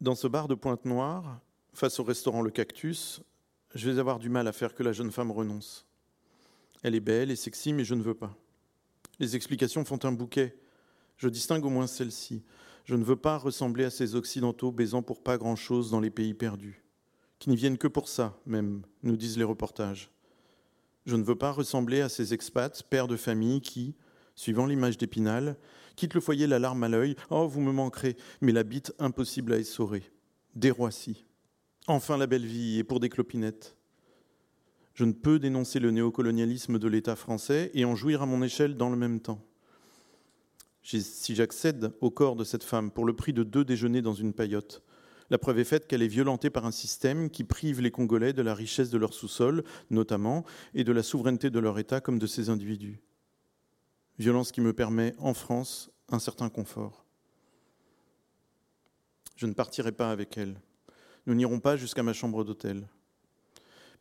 Dans ce bar de Pointe-Noire, face au restaurant Le Cactus, je vais avoir du mal à faire que la jeune femme renonce. Elle est belle et sexy, mais je ne veux pas. Les explications font un bouquet. Je distingue au moins celle-ci. Je ne veux pas ressembler à ces Occidentaux baisant pour pas grand-chose dans les pays perdus, qui n'y viennent que pour ça, même, nous disent les reportages. Je ne veux pas ressembler à ces expats, pères de famille, qui, suivant l'image d'Épinal, quittent le foyer la larme à l'œil. Oh, vous me manquerez, mais la bite impossible à essorer. Des Roissy. Enfin la belle vie, et pour des clopinettes. Je ne peux dénoncer le néocolonialisme de l'État français et en jouir à mon échelle dans le même temps. Si j'accède au corps de cette femme pour le prix de deux déjeuners dans une paillote, la preuve est faite qu'elle est violentée par un système qui prive les Congolais de la richesse de leur sous-sol, notamment, et de la souveraineté de leur État comme de ces individus. Violence qui me permet, en France, un certain confort. Je ne partirai pas avec elle. Nous n'irons pas jusqu'à ma chambre d'hôtel.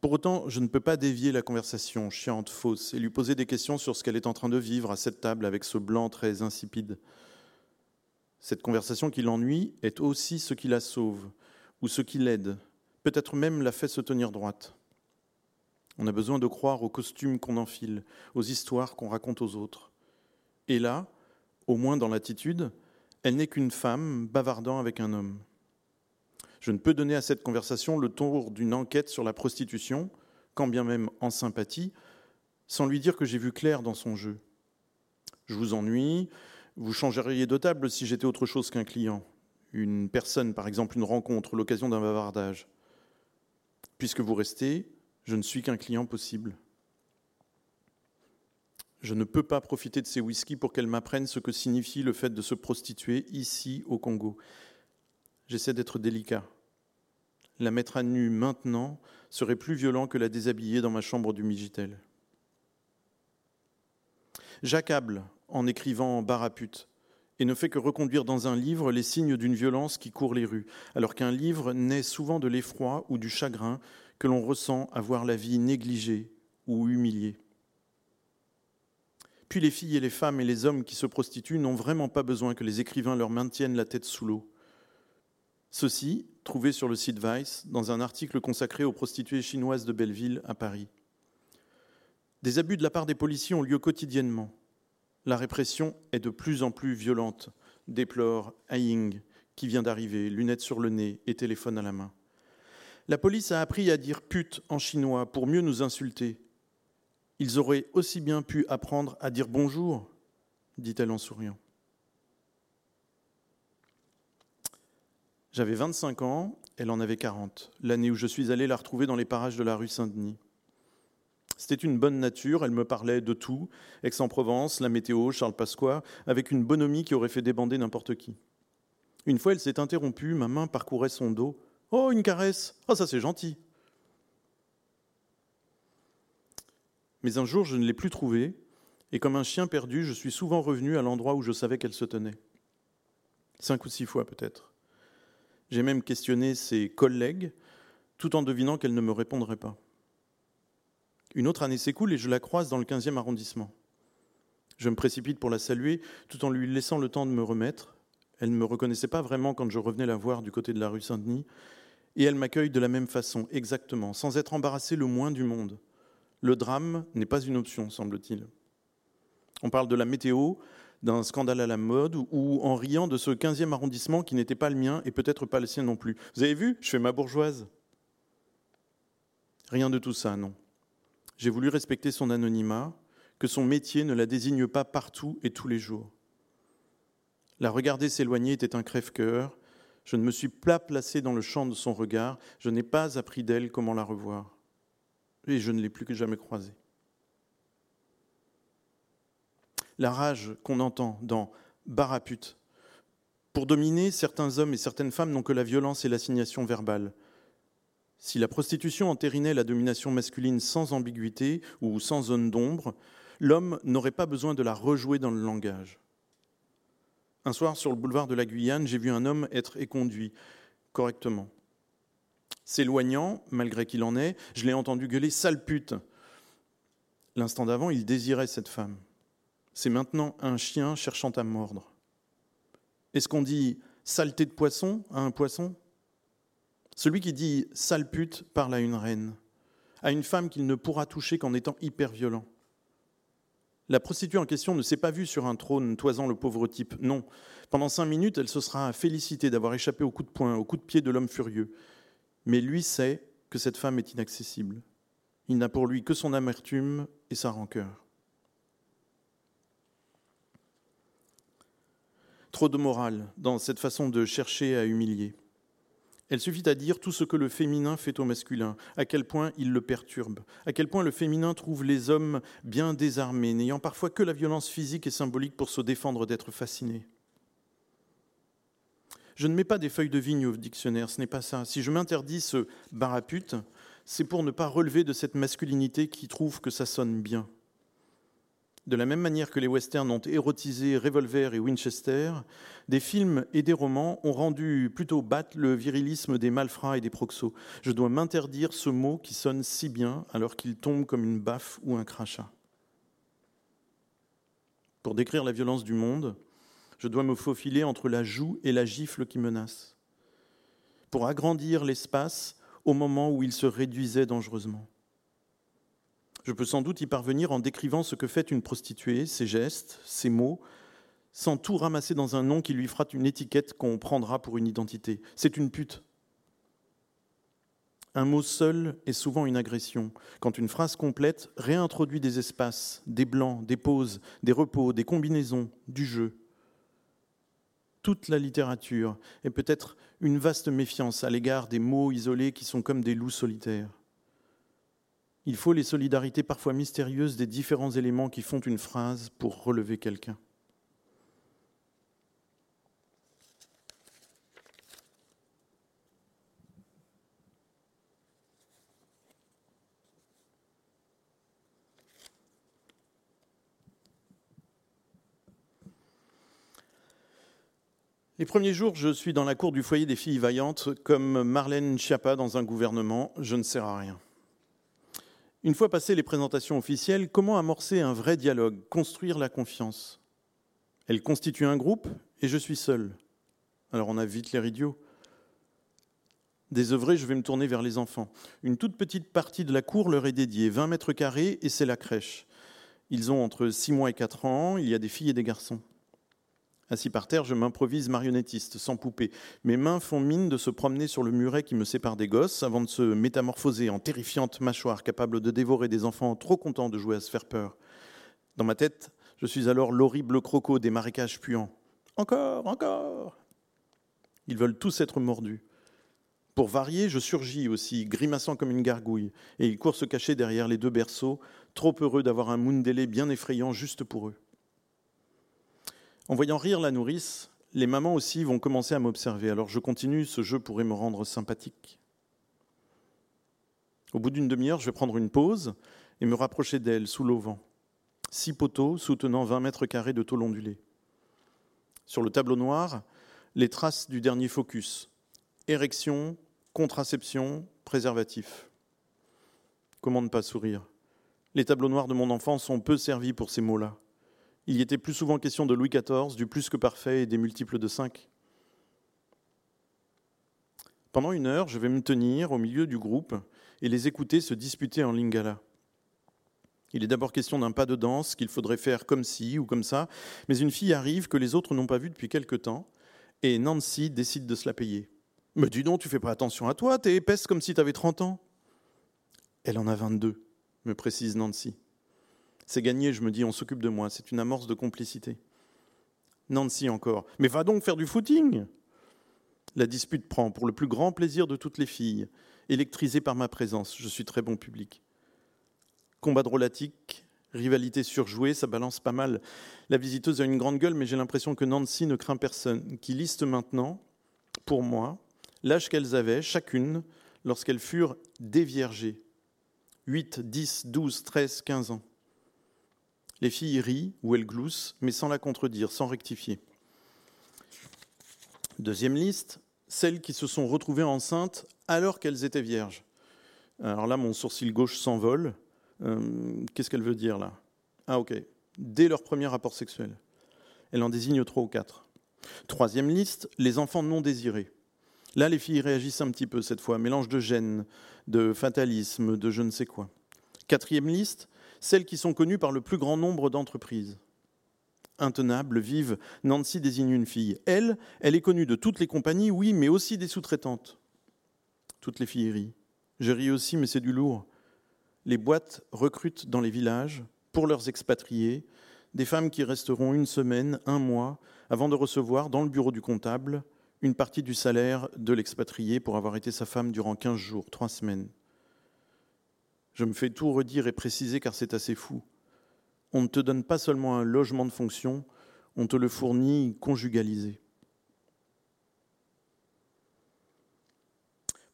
Pour autant, je ne peux pas dévier la conversation chiante, fausse, et lui poser des questions sur ce qu'elle est en train de vivre à cette table avec ce blanc très insipide. Cette conversation qui l'ennuie est aussi ce qui la sauve, ou ce qui l'aide, peut-être même la fait se tenir droite. On a besoin de croire aux costumes qu'on enfile, aux histoires qu'on raconte aux autres. Et là, au moins dans l'attitude, elle n'est qu'une femme bavardant avec un homme. Je ne peux donner à cette conversation le tour d'une enquête sur la prostitution, quand bien même en sympathie, sans lui dire que j'ai vu clair dans son jeu. Je vous ennuie, vous changeriez de table si j'étais autre chose qu'un client, une personne, par exemple une rencontre, l'occasion d'un bavardage. Puisque vous restez, je ne suis qu'un client possible. Je ne peux pas profiter de ces whisky pour qu'elle m'apprenne ce que signifie le fait de se prostituer ici au Congo. J'essaie d'être délicat. La mettre à nu maintenant serait plus violent que la déshabiller dans ma chambre du Migitel. J'accable en écrivant Barapute et ne fait que reconduire dans un livre les signes d'une violence qui court les rues, alors qu'un livre naît souvent de l'effroi ou du chagrin que l'on ressent à voir la vie négligée ou humiliée. Puis les filles et les femmes et les hommes qui se prostituent n'ont vraiment pas besoin que les écrivains leur maintiennent la tête sous l'eau. Ceci, trouvé sur le site Vice, dans un article consacré aux prostituées chinoises de Belleville à Paris. Des abus de la part des policiers ont lieu quotidiennement. La répression est de plus en plus violente, déplore Aing, qui vient d'arriver, lunettes sur le nez et téléphone à la main. La police a appris à dire pute en chinois pour mieux nous insulter. Ils auraient aussi bien pu apprendre à dire bonjour, dit-elle en souriant. J'avais 25 ans, elle en avait 40, l'année où je suis allé la retrouver dans les parages de la rue Saint-Denis. C'était une bonne nature, elle me parlait de tout, Aix-en-Provence, la météo, Charles Pasqua, avec une bonhomie qui aurait fait débander n'importe qui. Une fois, elle s'est interrompue, ma main parcourait son dos. Oh, une caresse Oh, ça c'est gentil Mais un jour, je ne l'ai plus trouvée, et comme un chien perdu, je suis souvent revenu à l'endroit où je savais qu'elle se tenait. Cinq ou six fois peut-être. J'ai même questionné ses collègues, tout en devinant qu'elle ne me répondrait pas. Une autre année s'écoule et je la croise dans le 15e arrondissement. Je me précipite pour la saluer, tout en lui laissant le temps de me remettre. Elle ne me reconnaissait pas vraiment quand je revenais la voir du côté de la rue Saint-Denis, et elle m'accueille de la même façon, exactement, sans être embarrassée le moins du monde. Le drame n'est pas une option, semble-t-il. On parle de la météo, d'un scandale à la mode ou en riant de ce 15e arrondissement qui n'était pas le mien et peut-être pas le sien non plus. Vous avez vu, je fais ma bourgeoise. Rien de tout ça, non. J'ai voulu respecter son anonymat, que son métier ne la désigne pas partout et tous les jours. La regarder s'éloigner était un crève-cœur. Je ne me suis pas placé dans le champ de son regard. Je n'ai pas appris d'elle comment la revoir. Et je ne l'ai plus que jamais croisée la rage qu'on entend dans Barapute. Pour dominer, certains hommes et certaines femmes n'ont que la violence et l'assignation verbale. Si la prostitution entérinait la domination masculine sans ambiguïté ou sans zone d'ombre, l'homme n'aurait pas besoin de la rejouer dans le langage. Un soir, sur le boulevard de la Guyane, j'ai vu un homme être éconduit correctement. S'éloignant, malgré qu'il en est, je l'ai entendu gueuler sale pute. L'instant d'avant, il désirait cette femme c'est maintenant un chien cherchant à mordre. Est-ce qu'on dit saleté de poisson à un poisson? Celui qui dit sale pute parle à une reine, à une femme qu'il ne pourra toucher qu'en étant hyper violent. La prostituée en question ne s'est pas vue sur un trône toisant le pauvre type. Non. Pendant cinq minutes, elle se sera félicitée d'avoir échappé au coup de poing, au coup de pied de l'homme furieux. Mais lui sait que cette femme est inaccessible. Il n'a pour lui que son amertume et sa rancœur. Trop de morale dans cette façon de chercher à humilier. Elle suffit à dire tout ce que le féminin fait au masculin, à quel point il le perturbe, à quel point le féminin trouve les hommes bien désarmés, n'ayant parfois que la violence physique et symbolique pour se défendre d'être fascinés. Je ne mets pas des feuilles de vigne au dictionnaire, ce n'est pas ça. Si je m'interdis ce barapute, c'est pour ne pas relever de cette masculinité qui trouve que ça sonne bien. De la même manière que les westerns ont érotisé Revolver et Winchester, des films et des romans ont rendu plutôt bat le virilisme des malfrats et des proxos. Je dois m'interdire ce mot qui sonne si bien alors qu'il tombe comme une baffe ou un crachat. Pour décrire la violence du monde, je dois me faufiler entre la joue et la gifle qui menace. Pour agrandir l'espace au moment où il se réduisait dangereusement. Je peux sans doute y parvenir en décrivant ce que fait une prostituée, ses gestes, ses mots, sans tout ramasser dans un nom qui lui fera une étiquette qu'on prendra pour une identité. C'est une pute. Un mot seul est souvent une agression, quand une phrase complète réintroduit des espaces, des blancs, des pauses, des repos, des combinaisons, du jeu. Toute la littérature est peut-être une vaste méfiance à l'égard des mots isolés qui sont comme des loups solitaires. Il faut les solidarités parfois mystérieuses des différents éléments qui font une phrase pour relever quelqu'un. Les premiers jours, je suis dans la cour du foyer des filles vaillantes, comme Marlène Schiappa dans un gouvernement, je ne sers à rien. Une fois passées les présentations officielles, comment amorcer un vrai dialogue, construire la confiance? Elle constitue un groupe et je suis seul. Alors on a vite l'air idiot. Désœuvré, je vais me tourner vers les enfants. Une toute petite partie de la cour leur est dédiée, 20 mètres carrés, et c'est la crèche. Ils ont entre 6 mois et 4 ans, il y a des filles et des garçons. Assis par terre, je m'improvise marionnettiste, sans poupée. Mes mains font mine de se promener sur le muret qui me sépare des gosses avant de se métamorphoser en terrifiante mâchoire capable de dévorer des enfants trop contents de jouer à se faire peur. Dans ma tête, je suis alors l'horrible croco des marécages puants. Encore, encore Ils veulent tous être mordus. Pour varier, je surgis aussi, grimaçant comme une gargouille, et ils courent se cacher derrière les deux berceaux, trop heureux d'avoir un Mundele bien effrayant juste pour eux. En voyant rire la nourrice, les mamans aussi vont commencer à m'observer. Alors je continue, ce jeu pourrait me rendre sympathique. Au bout d'une demi-heure, je vais prendre une pause et me rapprocher d'elle sous l'auvent. Six poteaux soutenant 20 mètres carrés de tôle ondulée. Sur le tableau noir, les traces du dernier focus. Érection, contraception, préservatif. Comment ne pas sourire? Les tableaux noirs de mon enfance sont peu servis pour ces mots-là. Il était plus souvent question de Louis XIV, du plus que parfait et des multiples de cinq. Pendant une heure, je vais me tenir au milieu du groupe et les écouter se disputer en lingala. Il est d'abord question d'un pas de danse qu'il faudrait faire comme ci ou comme ça, mais une fille arrive que les autres n'ont pas vue depuis quelque temps, et Nancy décide de se la payer. Mais dis donc, tu fais pas attention à toi, t'es épaisse comme si tu avais 30 ans. Elle en a 22, me précise Nancy. C'est gagné, je me dis, on s'occupe de moi. C'est une amorce de complicité. Nancy encore. Mais va donc faire du footing La dispute prend, pour le plus grand plaisir de toutes les filles, électrisée par ma présence. Je suis très bon public. Combat drôlatique, rivalité surjouée, ça balance pas mal. La visiteuse a une grande gueule, mais j'ai l'impression que Nancy ne craint personne. Qui liste maintenant, pour moi, l'âge qu'elles avaient, chacune, lorsqu'elles furent déviergées. 8, 10, 12, 13, 15 ans. Les filles rient ou elles gloussent, mais sans la contredire, sans rectifier. Deuxième liste, celles qui se sont retrouvées enceintes alors qu'elles étaient vierges. Alors là, mon sourcil gauche s'envole. Euh, qu'est-ce qu'elle veut dire là? Ah ok, dès leur premier rapport sexuel. Elle en désigne trois ou quatre. Troisième liste, les enfants non désirés. Là, les filles réagissent un petit peu cette fois, mélange de gêne, de fatalisme, de je ne sais quoi. Quatrième liste, celles qui sont connues par le plus grand nombre d'entreprises. Intenable, vive, Nancy désigne une fille. Elle, elle est connue de toutes les compagnies, oui, mais aussi des sous-traitantes. Toutes les filles rient. Je ris aussi, mais c'est du lourd. Les boîtes recrutent dans les villages, pour leurs expatriés, des femmes qui resteront une semaine, un mois, avant de recevoir dans le bureau du comptable une partie du salaire de l'expatrié pour avoir été sa femme durant 15 jours, trois semaines. Je me fais tout redire et préciser car c'est assez fou. On ne te donne pas seulement un logement de fonction, on te le fournit conjugalisé.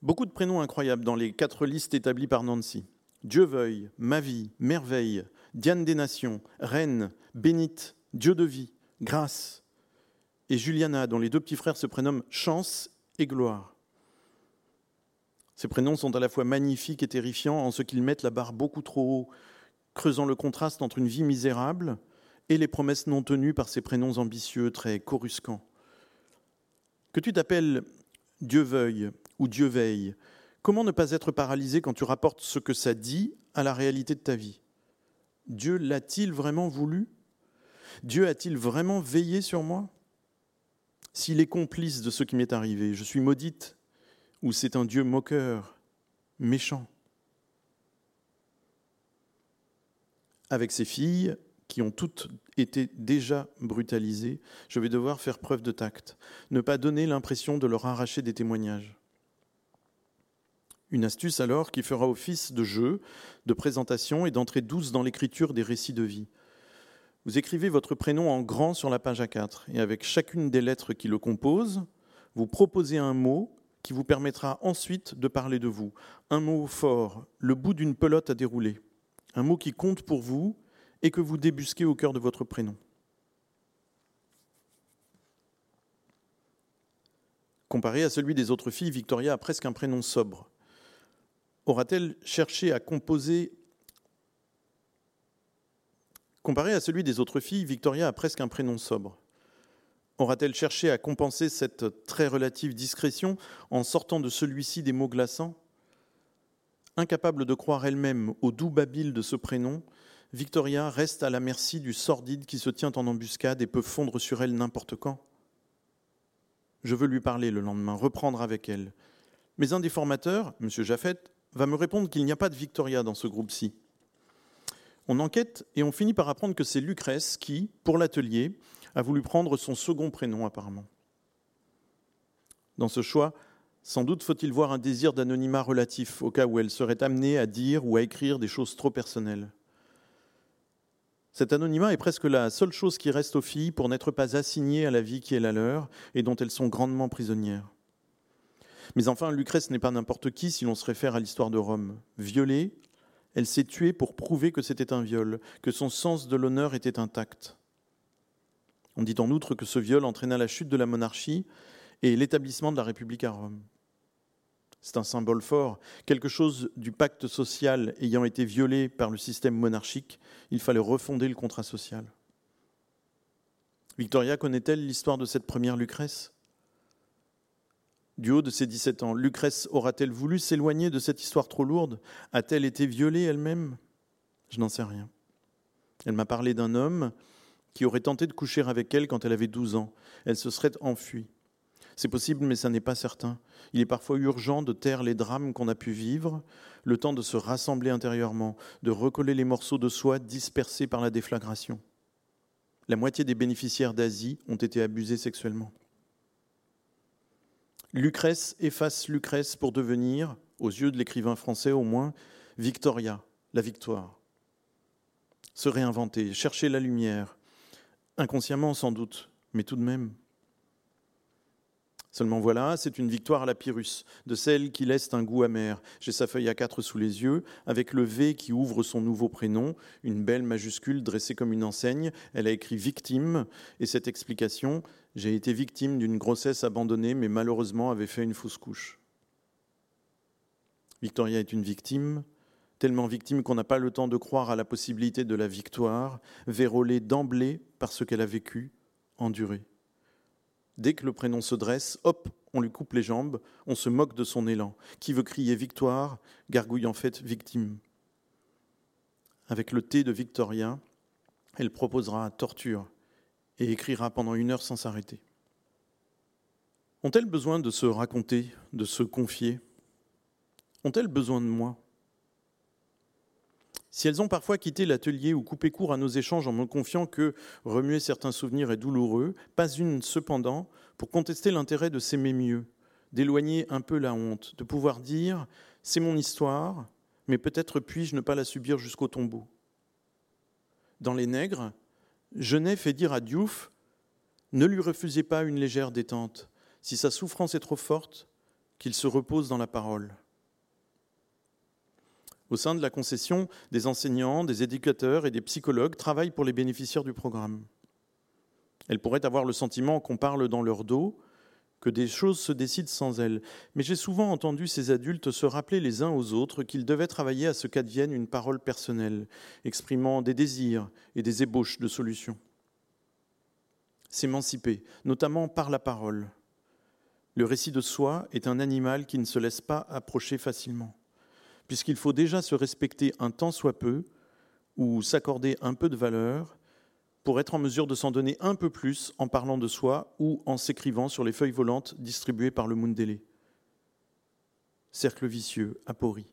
Beaucoup de prénoms incroyables dans les quatre listes établies par Nancy. Dieu veuille, ma vie, merveille, Diane des Nations, Reine, Bénite, Dieu de vie, Grâce, et Juliana, dont les deux petits frères se prénomment Chance et Gloire. Ces prénoms sont à la fois magnifiques et terrifiants en ce qu'ils mettent la barre beaucoup trop haut, creusant le contraste entre une vie misérable et les promesses non tenues par ces prénoms ambitieux, très coruscants. Que tu t'appelles Dieu veuille ou Dieu veille, comment ne pas être paralysé quand tu rapportes ce que ça dit à la réalité de ta vie? Dieu l'a-t-il vraiment voulu? Dieu a-t-il vraiment veillé sur moi? S'il est complice de ce qui m'est arrivé, je suis maudite ou c'est un Dieu moqueur, méchant Avec ces filles qui ont toutes été déjà brutalisées, je vais devoir faire preuve de tact, ne pas donner l'impression de leur arracher des témoignages. Une astuce alors qui fera office de jeu, de présentation et d'entrée douce dans l'écriture des récits de vie. Vous écrivez votre prénom en grand sur la page A4 et avec chacune des lettres qui le composent, vous proposez un mot qui vous permettra ensuite de parler de vous. Un mot fort, le bout d'une pelote à dérouler. Un mot qui compte pour vous et que vous débusquez au cœur de votre prénom. Comparé à celui des autres filles, Victoria a presque un prénom sobre aura-t-elle cherché à composer? Comparé à celui des autres filles, Victoria a presque un prénom sobre. Aura-t-elle cherché à compenser cette très relative discrétion en sortant de celui-ci des mots glaçants? Incapable de croire elle-même au doux babil de ce prénom, Victoria reste à la merci du sordide qui se tient en embuscade et peut fondre sur elle n'importe quand. Je veux lui parler le lendemain, reprendre avec elle. Mais un des formateurs, M. Jaffet, va me répondre qu'il n'y a pas de Victoria dans ce groupe-ci. On enquête et on finit par apprendre que c'est Lucrèce qui, pour l'atelier, a voulu prendre son second prénom apparemment. Dans ce choix, sans doute faut-il voir un désir d'anonymat relatif au cas où elle serait amenée à dire ou à écrire des choses trop personnelles. Cet anonymat est presque la seule chose qui reste aux filles pour n'être pas assignées à la vie qui est la leur et dont elles sont grandement prisonnières. Mais enfin, Lucrèce n'est pas n'importe qui si l'on se réfère à l'histoire de Rome. Violée, elle s'est tuée pour prouver que c'était un viol, que son sens de l'honneur était intact. On dit en outre que ce viol entraîna la chute de la monarchie et l'établissement de la République à Rome. C'est un symbole fort, quelque chose du pacte social ayant été violé par le système monarchique, il fallait refonder le contrat social. Victoria connaît-elle l'histoire de cette première Lucrèce? Du haut de ses 17 ans. Lucrèce aura-t-elle voulu s'éloigner de cette histoire trop lourde? A-t-elle été violée elle-même? Je n'en sais rien. Elle m'a parlé d'un homme qui aurait tenté de coucher avec elle quand elle avait 12 ans. Elle se serait enfuie. C'est possible, mais ça n'est pas certain. Il est parfois urgent de taire les drames qu'on a pu vivre, le temps de se rassembler intérieurement, de recoller les morceaux de soie dispersés par la déflagration. La moitié des bénéficiaires d'Asie ont été abusés sexuellement. Lucrèce efface Lucrèce pour devenir, aux yeux de l'écrivain français au moins, Victoria, la victoire. Se réinventer, chercher la lumière, inconsciemment sans doute, mais tout de même. Seulement voilà, c'est une victoire à la Pyrrhus, de celle qui laisse un goût amer. J'ai sa feuille à quatre sous les yeux, avec le V qui ouvre son nouveau prénom, une belle majuscule dressée comme une enseigne. Elle a écrit victime, et cette explication, j'ai été victime d'une grossesse abandonnée, mais malheureusement avait fait une fausse couche. Victoria est une victime, tellement victime qu'on n'a pas le temps de croire à la possibilité de la victoire, vérolée d'emblée par ce qu'elle a vécu, enduré. Dès que le prénom se dresse, hop, on lui coupe les jambes, on se moque de son élan. Qui veut crier victoire, gargouille en fait victime. Avec le T de Victoria, elle proposera torture et écrira pendant une heure sans s'arrêter. Ont-elles besoin de se raconter, de se confier? Ont-elles besoin de moi? Si elles ont parfois quitté l'atelier ou coupé court à nos échanges en me confiant que remuer certains souvenirs est douloureux, pas une cependant pour contester l'intérêt de s'aimer mieux, d'éloigner un peu la honte, de pouvoir dire c'est mon histoire, mais peut-être puis-je ne pas la subir jusqu'au tombeau. Dans Les Nègres, Genet fait dire à Diouf Ne lui refusez pas une légère détente. Si sa souffrance est trop forte, qu'il se repose dans la parole. Au sein de la concession, des enseignants, des éducateurs et des psychologues travaillent pour les bénéficiaires du programme. Elles pourraient avoir le sentiment qu'on parle dans leur dos, que des choses se décident sans elles. Mais j'ai souvent entendu ces adultes se rappeler les uns aux autres qu'ils devaient travailler à ce qu'advienne une parole personnelle, exprimant des désirs et des ébauches de solutions. S'émanciper, notamment par la parole. Le récit de soi est un animal qui ne se laisse pas approcher facilement, puisqu'il faut déjà se respecter un temps soit peu, ou s'accorder un peu de valeur, pour être en mesure de s'en donner un peu plus en parlant de soi ou en s'écrivant sur les feuilles volantes distribuées par le Mundele. Cercle vicieux, aporie.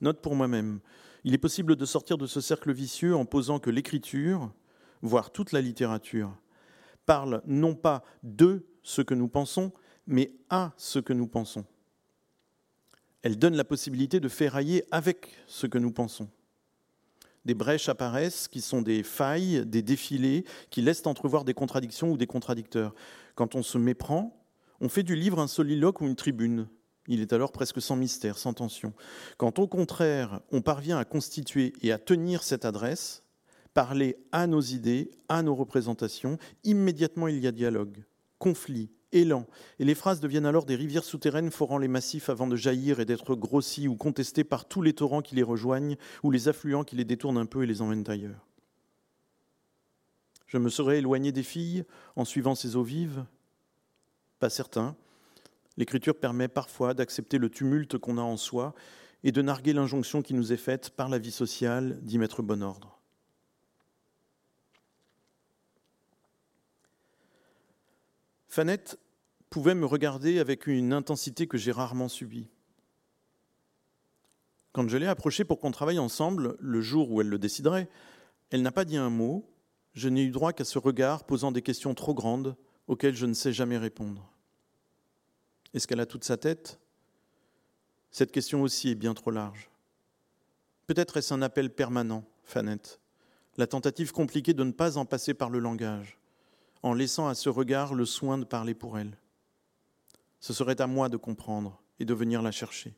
Note pour moi-même, il est possible de sortir de ce cercle vicieux en posant que l'écriture, voire toute la littérature, parle non pas de ce que nous pensons, mais à ce que nous pensons. Elle donne la possibilité de ferrailler avec ce que nous pensons des brèches apparaissent qui sont des failles, des défilés, qui laissent entrevoir des contradictions ou des contradicteurs. Quand on se méprend, on fait du livre un soliloque ou une tribune. Il est alors presque sans mystère, sans tension. Quand au contraire, on parvient à constituer et à tenir cette adresse, parler à nos idées, à nos représentations, immédiatement il y a dialogue, conflit, élan, et les phrases deviennent alors des rivières souterraines forant les massifs avant de jaillir et d'être grossies ou contestées par tous les torrents qui les rejoignent ou les affluents qui les détournent un peu et les emmènent ailleurs. Je me serais éloigné des filles en suivant ces eaux vives Pas certain. L'écriture permet parfois d'accepter le tumulte qu'on a en soi et de narguer l'injonction qui nous est faite par la vie sociale d'y mettre bon ordre. Fanette pouvait me regarder avec une intensité que j'ai rarement subie. Quand je l'ai approchée pour qu'on travaille ensemble, le jour où elle le déciderait, elle n'a pas dit un mot, je n'ai eu droit qu'à ce regard posant des questions trop grandes auxquelles je ne sais jamais répondre. Est-ce qu'elle a toute sa tête? Cette question aussi est bien trop large. Peut-être est-ce un appel permanent, Fanette, la tentative compliquée de ne pas en passer par le langage, en laissant à ce regard le soin de parler pour elle. Ce serait à moi de comprendre et de venir la chercher.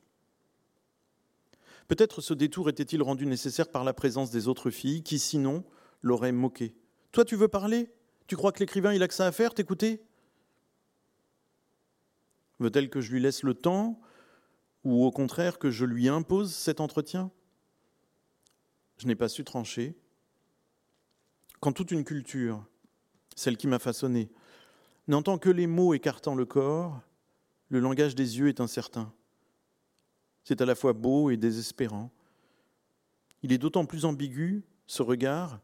Peut-être ce détour était-il rendu nécessaire par la présence des autres filles qui, sinon, l'auraient moqué. Toi, tu veux parler? Tu crois que l'écrivain, il a que ça à faire, t'écouter? Veut-elle que je lui laisse le temps ou au contraire que je lui impose cet entretien? Je n'ai pas su trancher. Quand toute une culture, celle qui m'a façonné, n'entend que les mots écartant le corps, le langage des yeux est incertain. C'est à la fois beau et désespérant. Il est d'autant plus ambigu, ce regard,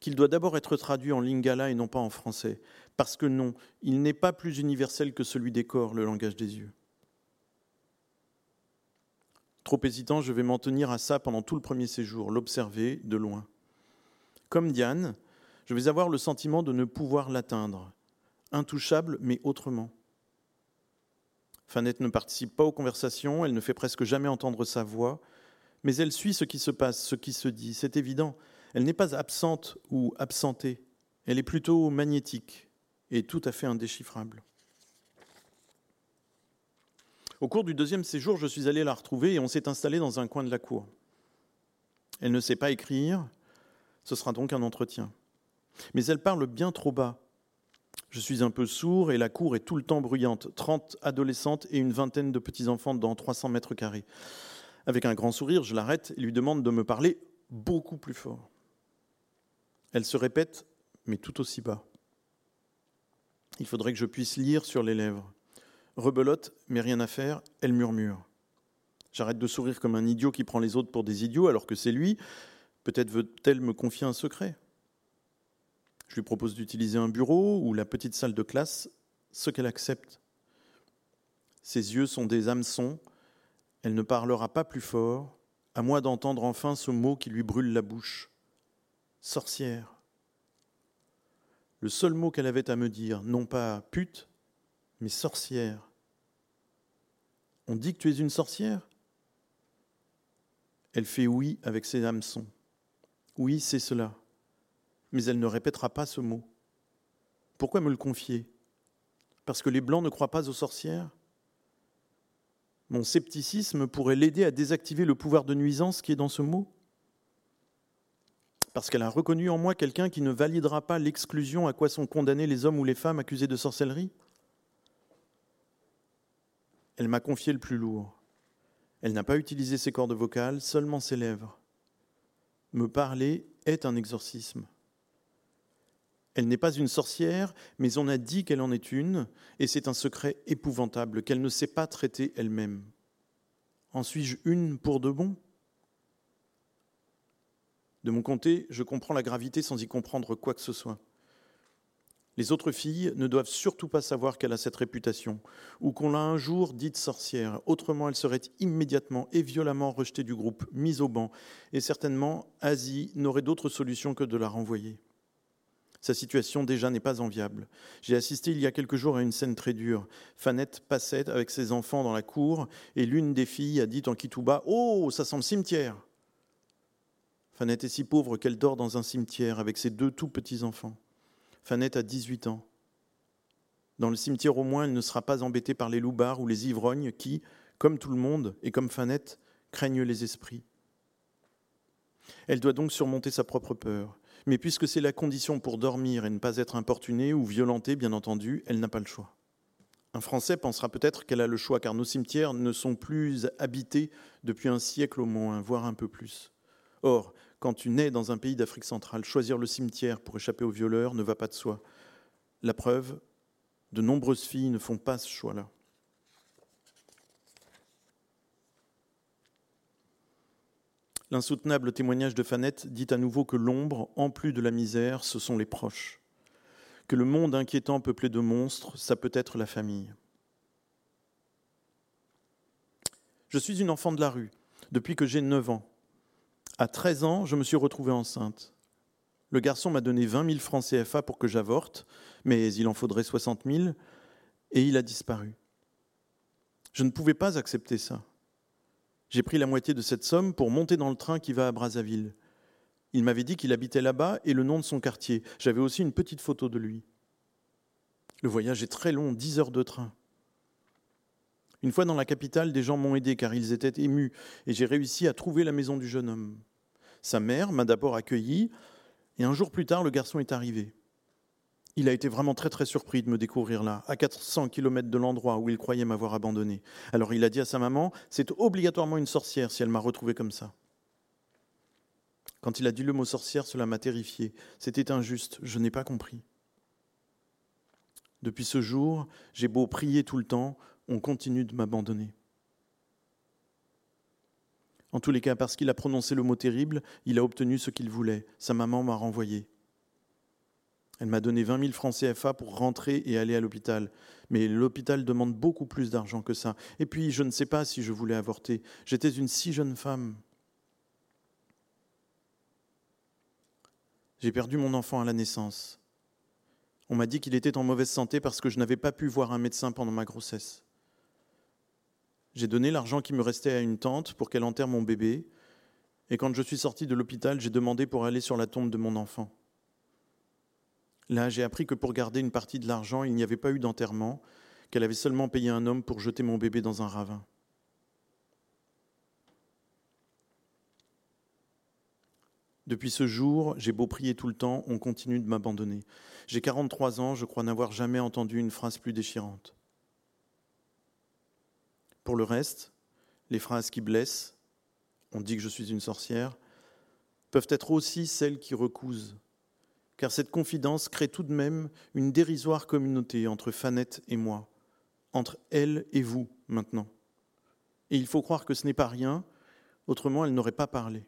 qu'il doit d'abord être traduit en lingala et non pas en français. Parce que non, il n'est pas plus universel que celui des corps, le langage des yeux. Trop hésitant, je vais m'en tenir à ça pendant tout le premier séjour, l'observer de loin. Comme Diane, je vais avoir le sentiment de ne pouvoir l'atteindre, intouchable mais autrement. Fanette ne participe pas aux conversations, elle ne fait presque jamais entendre sa voix, mais elle suit ce qui se passe, ce qui se dit, c'est évident. Elle n'est pas absente ou absentée, elle est plutôt magnétique et tout à fait indéchiffrable. Au cours du deuxième séjour, je suis allé la retrouver et on s'est installé dans un coin de la cour. Elle ne sait pas écrire, ce sera donc un entretien. Mais elle parle bien trop bas je suis un peu sourd et la cour est tout le temps bruyante. Trente adolescentes et une vingtaine de petits-enfants dans 300 mètres carrés. Avec un grand sourire, je l'arrête et lui demande de me parler beaucoup plus fort. Elle se répète, mais tout aussi bas. Il faudrait que je puisse lire sur les lèvres. Rebelote, mais rien à faire, elle murmure. J'arrête de sourire comme un idiot qui prend les autres pour des idiots alors que c'est lui. Peut-être veut-elle me confier un secret. Je lui propose d'utiliser un bureau ou la petite salle de classe, ce qu'elle accepte. Ses yeux sont des hameçons, elle ne parlera pas plus fort, à moi d'entendre enfin ce mot qui lui brûle la bouche. Sorcière. Le seul mot qu'elle avait à me dire, non pas pute, mais sorcière. On dit que tu es une sorcière? Elle fait oui avec ses hameçons. Oui, c'est cela. Mais elle ne répétera pas ce mot. Pourquoi me le confier? Parce que les Blancs ne croient pas aux sorcières? Mon scepticisme pourrait l'aider à désactiver le pouvoir de nuisance qui est dans ce mot? Parce qu'elle a reconnu en moi quelqu'un qui ne validera pas l'exclusion à quoi sont condamnés les hommes ou les femmes accusés de sorcellerie? Elle m'a confié le plus lourd. Elle n'a pas utilisé ses cordes vocales, seulement ses lèvres. Me parler est un exorcisme. Elle n'est pas une sorcière, mais on a dit qu'elle en est une, et c'est un secret épouvantable qu'elle ne sait pas traiter elle-même. En suis-je une pour de bon? De mon côté, je comprends la gravité sans y comprendre quoi que ce soit. Les autres filles ne doivent surtout pas savoir qu'elle a cette réputation, ou qu'on l'a un jour dite sorcière, autrement elle serait immédiatement et violemment rejetée du groupe, mise au banc, et certainement Asie n'aurait d'autre solution que de la renvoyer. Sa situation déjà n'est pas enviable. J'ai assisté il y a quelques jours à une scène très dure. Fanette passait avec ses enfants dans la cour et l'une des filles a dit en kitouba Oh, ça sent le cimetière Fanette est si pauvre qu'elle dort dans un cimetière avec ses deux tout petits enfants. Fanette a 18 ans. Dans le cimetière au moins, elle ne sera pas embêtée par les loupards ou les ivrognes qui, comme tout le monde et comme Fanette, craignent les esprits. Elle doit donc surmonter sa propre peur. Mais puisque c'est la condition pour dormir et ne pas être importunée ou violentée, bien entendu, elle n'a pas le choix. Un Français pensera peut-être qu'elle a le choix, car nos cimetières ne sont plus habités depuis un siècle au moins, voire un peu plus. Or, quand tu nais dans un pays d'Afrique centrale, choisir le cimetière pour échapper aux violeurs ne va pas de soi. La preuve, de nombreuses filles ne font pas ce choix-là. L'insoutenable témoignage de Fanette dit à nouveau que l'ombre, en plus de la misère, ce sont les proches. Que le monde inquiétant peuplé de monstres, ça peut être la famille. Je suis une enfant de la rue depuis que j'ai 9 ans. À 13 ans, je me suis retrouvée enceinte. Le garçon m'a donné 20 000 francs CFA pour que j'avorte, mais il en faudrait 60 000, et il a disparu. Je ne pouvais pas accepter ça. J'ai pris la moitié de cette somme pour monter dans le train qui va à Brazzaville. Il m'avait dit qu'il habitait là-bas et le nom de son quartier. J'avais aussi une petite photo de lui. Le voyage est très long, dix heures de train. Une fois dans la capitale, des gens m'ont aidé car ils étaient émus et j'ai réussi à trouver la maison du jeune homme. Sa mère m'a d'abord accueilli et un jour plus tard, le garçon est arrivé. Il a été vraiment très très surpris de me découvrir là, à 400 km de l'endroit où il croyait m'avoir abandonné. Alors il a dit à sa maman, c'est obligatoirement une sorcière si elle m'a retrouvé comme ça. Quand il a dit le mot sorcière, cela m'a terrifié. C'était injuste, je n'ai pas compris. Depuis ce jour, j'ai beau prier tout le temps, on continue de m'abandonner. En tous les cas, parce qu'il a prononcé le mot terrible, il a obtenu ce qu'il voulait. Sa maman m'a renvoyé. Elle m'a donné 20 000 francs CFA pour rentrer et aller à l'hôpital. Mais l'hôpital demande beaucoup plus d'argent que ça. Et puis, je ne sais pas si je voulais avorter. J'étais une si jeune femme. J'ai perdu mon enfant à la naissance. On m'a dit qu'il était en mauvaise santé parce que je n'avais pas pu voir un médecin pendant ma grossesse. J'ai donné l'argent qui me restait à une tante pour qu'elle enterre mon bébé. Et quand je suis sorti de l'hôpital, j'ai demandé pour aller sur la tombe de mon enfant. Là, j'ai appris que pour garder une partie de l'argent, il n'y avait pas eu d'enterrement, qu'elle avait seulement payé un homme pour jeter mon bébé dans un ravin. Depuis ce jour, j'ai beau prier tout le temps, on continue de m'abandonner. J'ai 43 ans, je crois n'avoir jamais entendu une phrase plus déchirante. Pour le reste, les phrases qui blessent, on dit que je suis une sorcière, peuvent être aussi celles qui recousent, car cette confidence crée tout de même une dérisoire communauté entre Fanette et moi, entre elle et vous maintenant. Et il faut croire que ce n'est pas rien, autrement elle n'aurait pas parlé.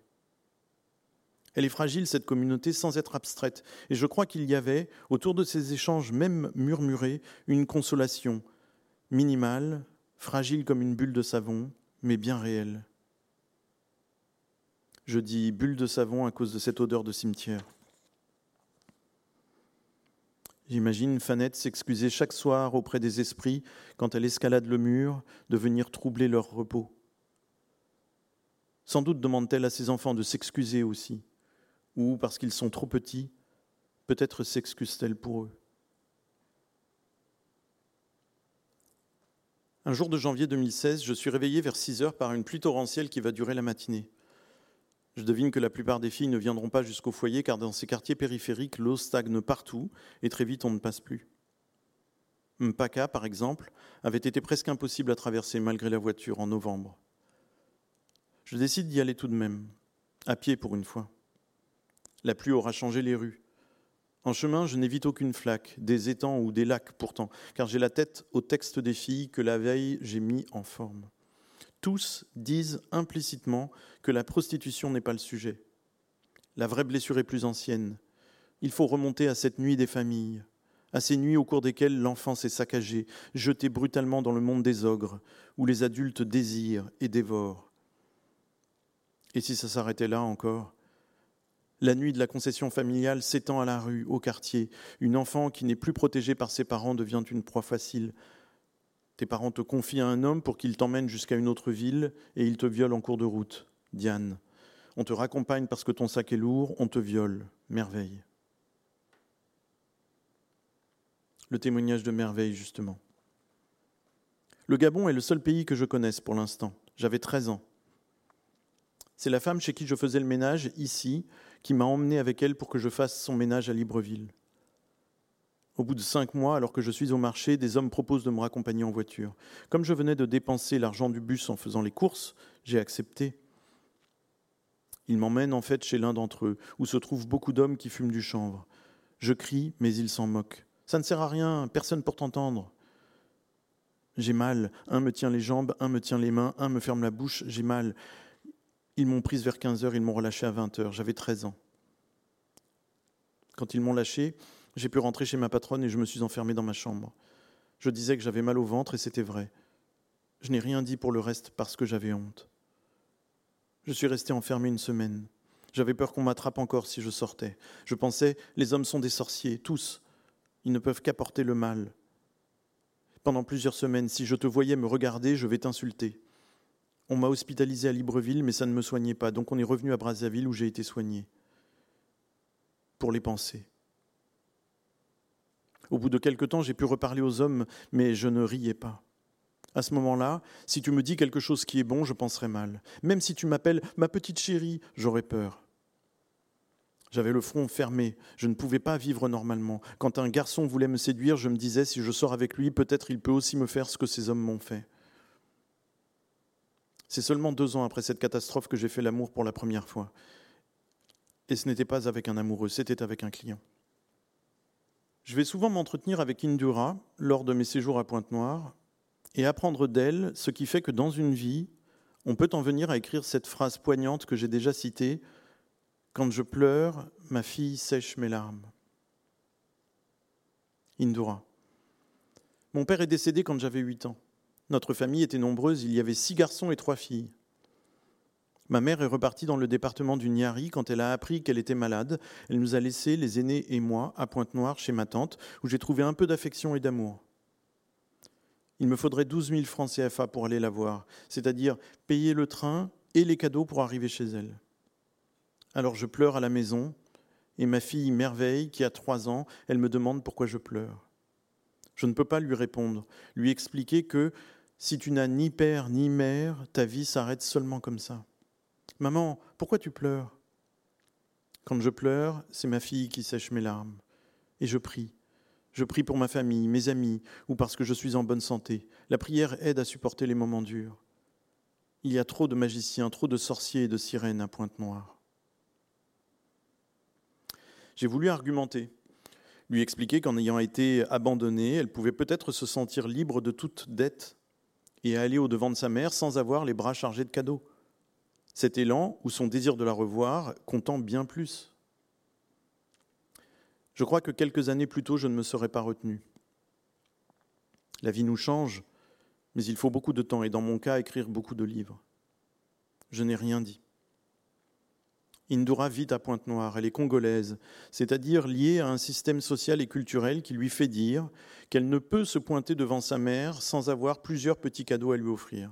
Elle est fragile, cette communauté, sans être abstraite. Et je crois qu'il y avait, autour de ces échanges, même murmurés, une consolation, minimale, fragile comme une bulle de savon, mais bien réelle. Je dis bulle de savon à cause de cette odeur de cimetière. J'imagine Fanette s'excuser chaque soir auprès des esprits quand elle escalade le mur de venir troubler leur repos. Sans doute demande-t-elle à ses enfants de s'excuser aussi, ou parce qu'ils sont trop petits, peut-être s'excuse-t-elle pour eux. Un jour de janvier 2016, je suis réveillé vers 6 heures par une pluie torrentielle qui va durer la matinée. Je devine que la plupart des filles ne viendront pas jusqu'au foyer car dans ces quartiers périphériques, l'eau stagne partout et très vite on ne passe plus. Mpaka, par exemple, avait été presque impossible à traverser malgré la voiture en novembre. Je décide d'y aller tout de même, à pied pour une fois. La pluie aura changé les rues. En chemin, je n'évite aucune flaque, des étangs ou des lacs pourtant, car j'ai la tête au texte des filles que la veille j'ai mis en forme. Tous disent implicitement que la prostitution n'est pas le sujet. La vraie blessure est plus ancienne. Il faut remonter à cette nuit des familles, à ces nuits au cours desquelles l'enfance est saccagée, jetée brutalement dans le monde des ogres, où les adultes désirent et dévorent. Et si ça s'arrêtait là encore? La nuit de la concession familiale s'étend à la rue, au quartier. Une enfant qui n'est plus protégée par ses parents devient une proie facile. Tes parents te confient à un homme pour qu'il t'emmène jusqu'à une autre ville et il te viole en cours de route. Diane. On te raccompagne parce que ton sac est lourd, on te viole. Merveille. Le témoignage de merveille, justement. Le Gabon est le seul pays que je connaisse pour l'instant. J'avais 13 ans. C'est la femme chez qui je faisais le ménage, ici, qui m'a emmené avec elle pour que je fasse son ménage à Libreville. Au bout de cinq mois, alors que je suis au marché, des hommes proposent de me raccompagner en voiture. Comme je venais de dépenser l'argent du bus en faisant les courses, j'ai accepté. Ils m'emmènent en fait chez l'un d'entre eux, où se trouvent beaucoup d'hommes qui fument du chanvre. Je crie, mais ils s'en moquent. Ça ne sert à rien, personne pour t'entendre. J'ai mal. Un me tient les jambes, un me tient les mains, un me ferme la bouche, j'ai mal. Ils m'ont prise vers 15 heures, ils m'ont relâché à 20 heures. J'avais 13 ans. Quand ils m'ont lâché, j'ai pu rentrer chez ma patronne et je me suis enfermé dans ma chambre. Je disais que j'avais mal au ventre et c'était vrai. Je n'ai rien dit pour le reste parce que j'avais honte. Je suis resté enfermé une semaine. J'avais peur qu'on m'attrape encore si je sortais. Je pensais, les hommes sont des sorciers, tous. Ils ne peuvent qu'apporter le mal. Pendant plusieurs semaines, si je te voyais me regarder, je vais t'insulter. On m'a hospitalisé à Libreville, mais ça ne me soignait pas. Donc on est revenu à Brazzaville où j'ai été soigné. Pour les pensées. Au bout de quelque temps, j'ai pu reparler aux hommes, mais je ne riais pas. À ce moment-là, si tu me dis quelque chose qui est bon, je penserai mal. Même si tu m'appelles ma petite chérie, j'aurais peur. J'avais le front fermé, je ne pouvais pas vivre normalement. Quand un garçon voulait me séduire, je me disais, si je sors avec lui, peut-être il peut aussi me faire ce que ces hommes m'ont fait. C'est seulement deux ans après cette catastrophe que j'ai fait l'amour pour la première fois. Et ce n'était pas avec un amoureux, c'était avec un client. Je vais souvent m'entretenir avec Indura lors de mes séjours à Pointe-Noire et apprendre d'elle ce qui fait que dans une vie, on peut en venir à écrire cette phrase poignante que j'ai déjà citée Quand je pleure, ma fille sèche mes larmes. Indura. Mon père est décédé quand j'avais huit ans. Notre famille était nombreuse, il y avait six garçons et trois filles. Ma mère est repartie dans le département du Niari quand elle a appris qu'elle était malade. Elle nous a laissés, les aînés et moi, à Pointe-Noire chez ma tante, où j'ai trouvé un peu d'affection et d'amour. Il me faudrait 12 000 francs CFA pour aller la voir, c'est-à-dire payer le train et les cadeaux pour arriver chez elle. Alors je pleure à la maison, et ma fille Merveille, qui a trois ans, elle me demande pourquoi je pleure. Je ne peux pas lui répondre, lui expliquer que si tu n'as ni père ni mère, ta vie s'arrête seulement comme ça. Maman, pourquoi tu pleures? Quand je pleure, c'est ma fille qui sèche mes larmes. Et je prie. Je prie pour ma famille, mes amis, ou parce que je suis en bonne santé. La prière aide à supporter les moments durs. Il y a trop de magiciens, trop de sorciers et de sirènes à Pointe-Noire. J'ai voulu argumenter, lui expliquer qu'en ayant été abandonnée, elle pouvait peut-être se sentir libre de toute dette et aller au-devant de sa mère sans avoir les bras chargés de cadeaux. Cet élan ou son désir de la revoir comptant bien plus. Je crois que quelques années plus tôt, je ne me serais pas retenu. La vie nous change, mais il faut beaucoup de temps et dans mon cas, écrire beaucoup de livres. Je n'ai rien dit. Indura vit à Pointe-Noire, elle est congolaise, c'est-à-dire liée à un système social et culturel qui lui fait dire qu'elle ne peut se pointer devant sa mère sans avoir plusieurs petits cadeaux à lui offrir.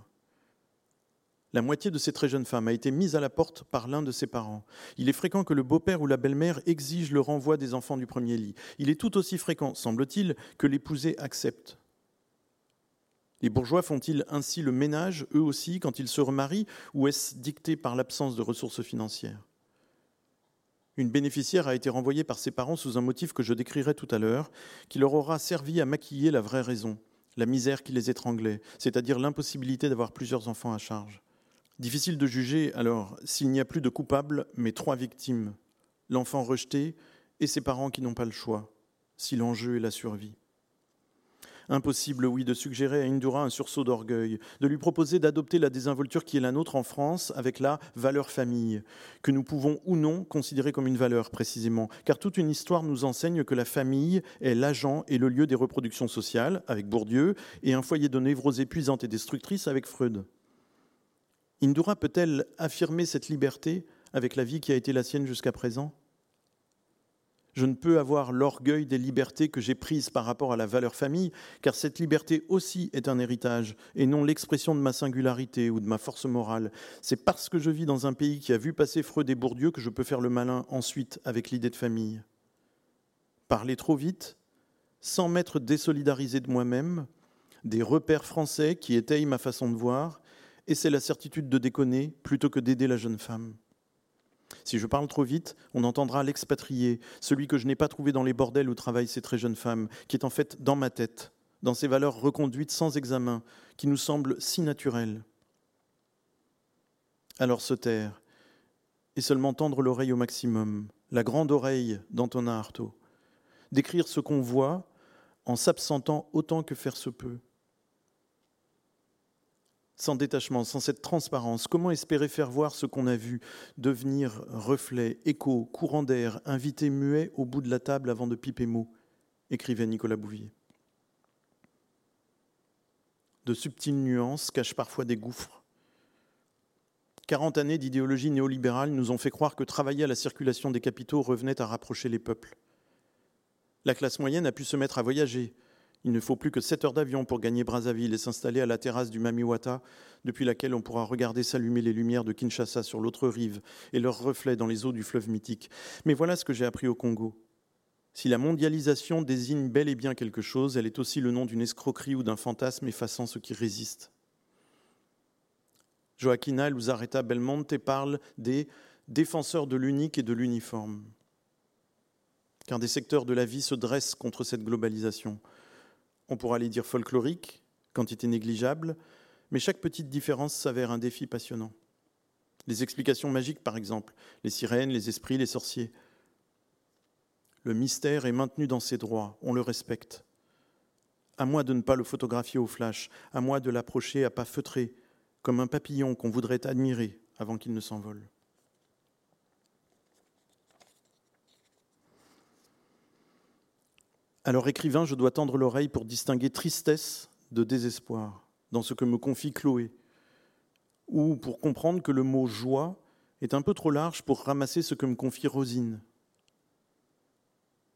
La moitié de ces très jeunes femmes a été mise à la porte par l'un de ses parents. Il est fréquent que le beau-père ou la belle-mère exige le renvoi des enfants du premier lit. Il est tout aussi fréquent, semble-t-il, que l'épousé accepte. Les bourgeois font-ils ainsi le ménage, eux aussi, quand ils se remarient, ou est-ce dicté par l'absence de ressources financières? Une bénéficiaire a été renvoyée par ses parents sous un motif que je décrirai tout à l'heure, qui leur aura servi à maquiller la vraie raison, la misère qui les étranglait, c'est-à-dire l'impossibilité d'avoir plusieurs enfants à charge. Difficile de juger alors s'il n'y a plus de coupables, mais trois victimes, l'enfant rejeté et ses parents qui n'ont pas le choix, si l'enjeu est la survie. Impossible, oui, de suggérer à Indura un sursaut d'orgueil, de lui proposer d'adopter la désinvolture qui est la nôtre en France avec la valeur famille, que nous pouvons ou non considérer comme une valeur précisément, car toute une histoire nous enseigne que la famille est l'agent et le lieu des reproductions sociales avec Bourdieu et un foyer de névrose épuisante et destructrice avec Freud. Indura peut-elle affirmer cette liberté avec la vie qui a été la sienne jusqu'à présent? Je ne peux avoir l'orgueil des libertés que j'ai prises par rapport à la valeur famille, car cette liberté aussi est un héritage, et non l'expression de ma singularité ou de ma force morale. C'est parce que je vis dans un pays qui a vu passer Freud et Bourdieu que je peux faire le malin ensuite avec l'idée de famille. Parler trop vite, sans m'être désolidarisé de moi-même, des repères français qui étayent ma façon de voir, et c'est la certitude de déconner plutôt que d'aider la jeune femme. Si je parle trop vite, on entendra l'expatrié, celui que je n'ai pas trouvé dans les bordels où travaillent ces très jeunes femmes, qui est en fait dans ma tête, dans ces valeurs reconduites sans examen, qui nous semblent si naturelles. Alors se taire, et seulement tendre l'oreille au maximum, la grande oreille d'Antonin Artaud, d'écrire ce qu'on voit en s'absentant autant que faire se peut, sans détachement, sans cette transparence, comment espérer faire voir ce qu'on a vu, devenir reflet, écho, courant d'air, invité muet au bout de la table avant de piper mot écrivait Nicolas Bouvier. De subtiles nuances cachent parfois des gouffres. Quarante années d'idéologie néolibérale nous ont fait croire que travailler à la circulation des capitaux revenait à rapprocher les peuples. La classe moyenne a pu se mettre à voyager, il ne faut plus que 7 heures d'avion pour gagner Brazzaville et s'installer à la terrasse du Mamiwata, depuis laquelle on pourra regarder s'allumer les lumières de Kinshasa sur l'autre rive et leurs reflets dans les eaux du fleuve mythique. Mais voilà ce que j'ai appris au Congo. Si la mondialisation désigne bel et bien quelque chose, elle est aussi le nom d'une escroquerie ou d'un fantasme effaçant ce qui résiste. Joaquina Luzareta Belmonte parle des défenseurs de l'unique et de l'uniforme. Car des secteurs de la vie se dressent contre cette globalisation on pourra les dire folkloriques, quantité négligeable, mais chaque petite différence s'avère un défi passionnant. Les explications magiques, par exemple, les sirènes, les esprits, les sorciers. Le mystère est maintenu dans ses droits, on le respecte. À moi de ne pas le photographier au flash, à moi de l'approcher à pas feutrés, comme un papillon qu'on voudrait admirer avant qu'il ne s'envole. Alors écrivain, je dois tendre l'oreille pour distinguer tristesse de désespoir dans ce que me confie Chloé, ou pour comprendre que le mot joie est un peu trop large pour ramasser ce que me confie Rosine.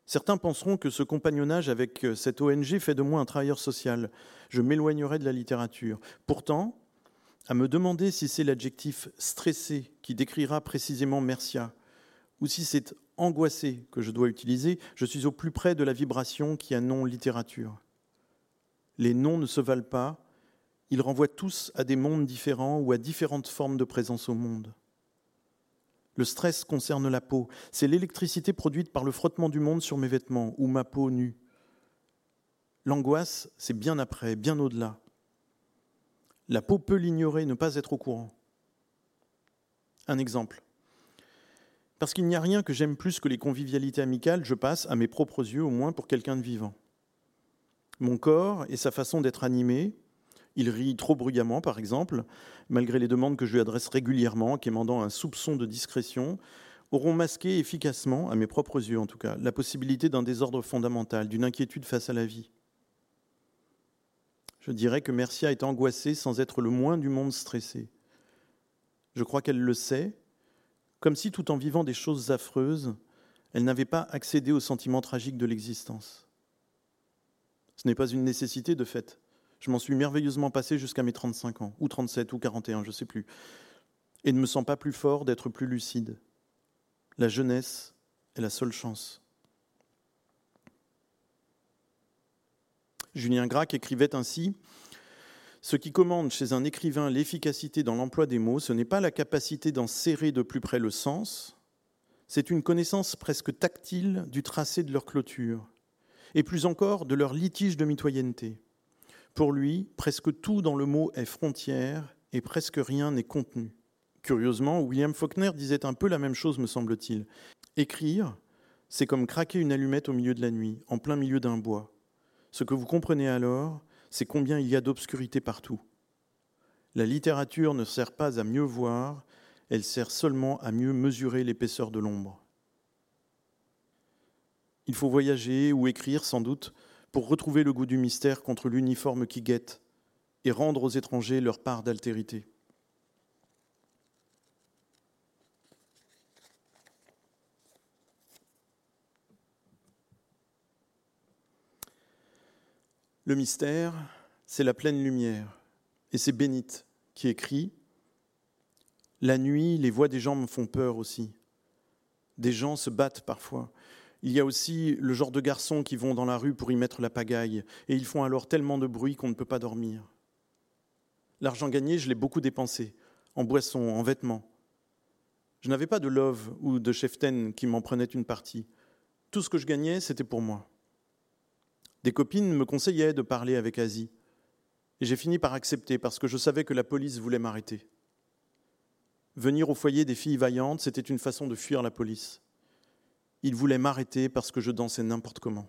Certains penseront que ce compagnonnage avec cette ONG fait de moi un travailleur social. Je m'éloignerai de la littérature. Pourtant, à me demander si c'est l'adjectif stressé qui décrira précisément Mercia, ou si c'est angoissé que je dois utiliser, je suis au plus près de la vibration qui a nom littérature. Les noms ne se valent pas, ils renvoient tous à des mondes différents ou à différentes formes de présence au monde. Le stress concerne la peau, c'est l'électricité produite par le frottement du monde sur mes vêtements ou ma peau nue. L'angoisse, c'est bien après, bien au-delà. La peau peut l'ignorer, ne pas être au courant. Un exemple. Parce qu'il n'y a rien que j'aime plus que les convivialités amicales, je passe, à mes propres yeux au moins, pour quelqu'un de vivant. Mon corps et sa façon d'être animé, il rit trop bruyamment, par exemple, malgré les demandes que je lui adresse régulièrement, quémandant un soupçon de discrétion, auront masqué efficacement, à mes propres yeux en tout cas, la possibilité d'un désordre fondamental, d'une inquiétude face à la vie. Je dirais que Mercia est angoissée sans être le moins du monde stressée. Je crois qu'elle le sait, comme si tout en vivant des choses affreuses, elle n'avait pas accédé au sentiment tragique de l'existence. Ce n'est pas une nécessité de fait. Je m'en suis merveilleusement passé jusqu'à mes 35 ans, ou 37, ou 41, je ne sais plus, et ne me sens pas plus fort d'être plus lucide. La jeunesse est la seule chance. Julien Gracq écrivait ainsi ce qui commande chez un écrivain l'efficacité dans l'emploi des mots, ce n'est pas la capacité d'en serrer de plus près le sens, c'est une connaissance presque tactile du tracé de leur clôture, et plus encore de leur litige de mitoyenneté. Pour lui, presque tout dans le mot est frontière et presque rien n'est contenu. Curieusement, William Faulkner disait un peu la même chose, me semble-t-il. Écrire, c'est comme craquer une allumette au milieu de la nuit, en plein milieu d'un bois. Ce que vous comprenez alors, c'est combien il y a d'obscurité partout. La littérature ne sert pas à mieux voir, elle sert seulement à mieux mesurer l'épaisseur de l'ombre. Il faut voyager ou écrire sans doute pour retrouver le goût du mystère contre l'uniforme qui guette et rendre aux étrangers leur part d'altérité. Le mystère, c'est la pleine lumière. Et c'est Bénite qui écrit La nuit, les voix des gens me font peur aussi. Des gens se battent parfois. Il y a aussi le genre de garçons qui vont dans la rue pour y mettre la pagaille, et ils font alors tellement de bruit qu'on ne peut pas dormir. L'argent gagné, je l'ai beaucoup dépensé, en boissons, en vêtements. Je n'avais pas de love ou de cheftaine qui m'en prenait une partie. Tout ce que je gagnais, c'était pour moi. Des copines me conseillaient de parler avec Asie. Et j'ai fini par accepter parce que je savais que la police voulait m'arrêter. Venir au foyer des filles vaillantes, c'était une façon de fuir la police. Ils voulaient m'arrêter parce que je dansais n'importe comment.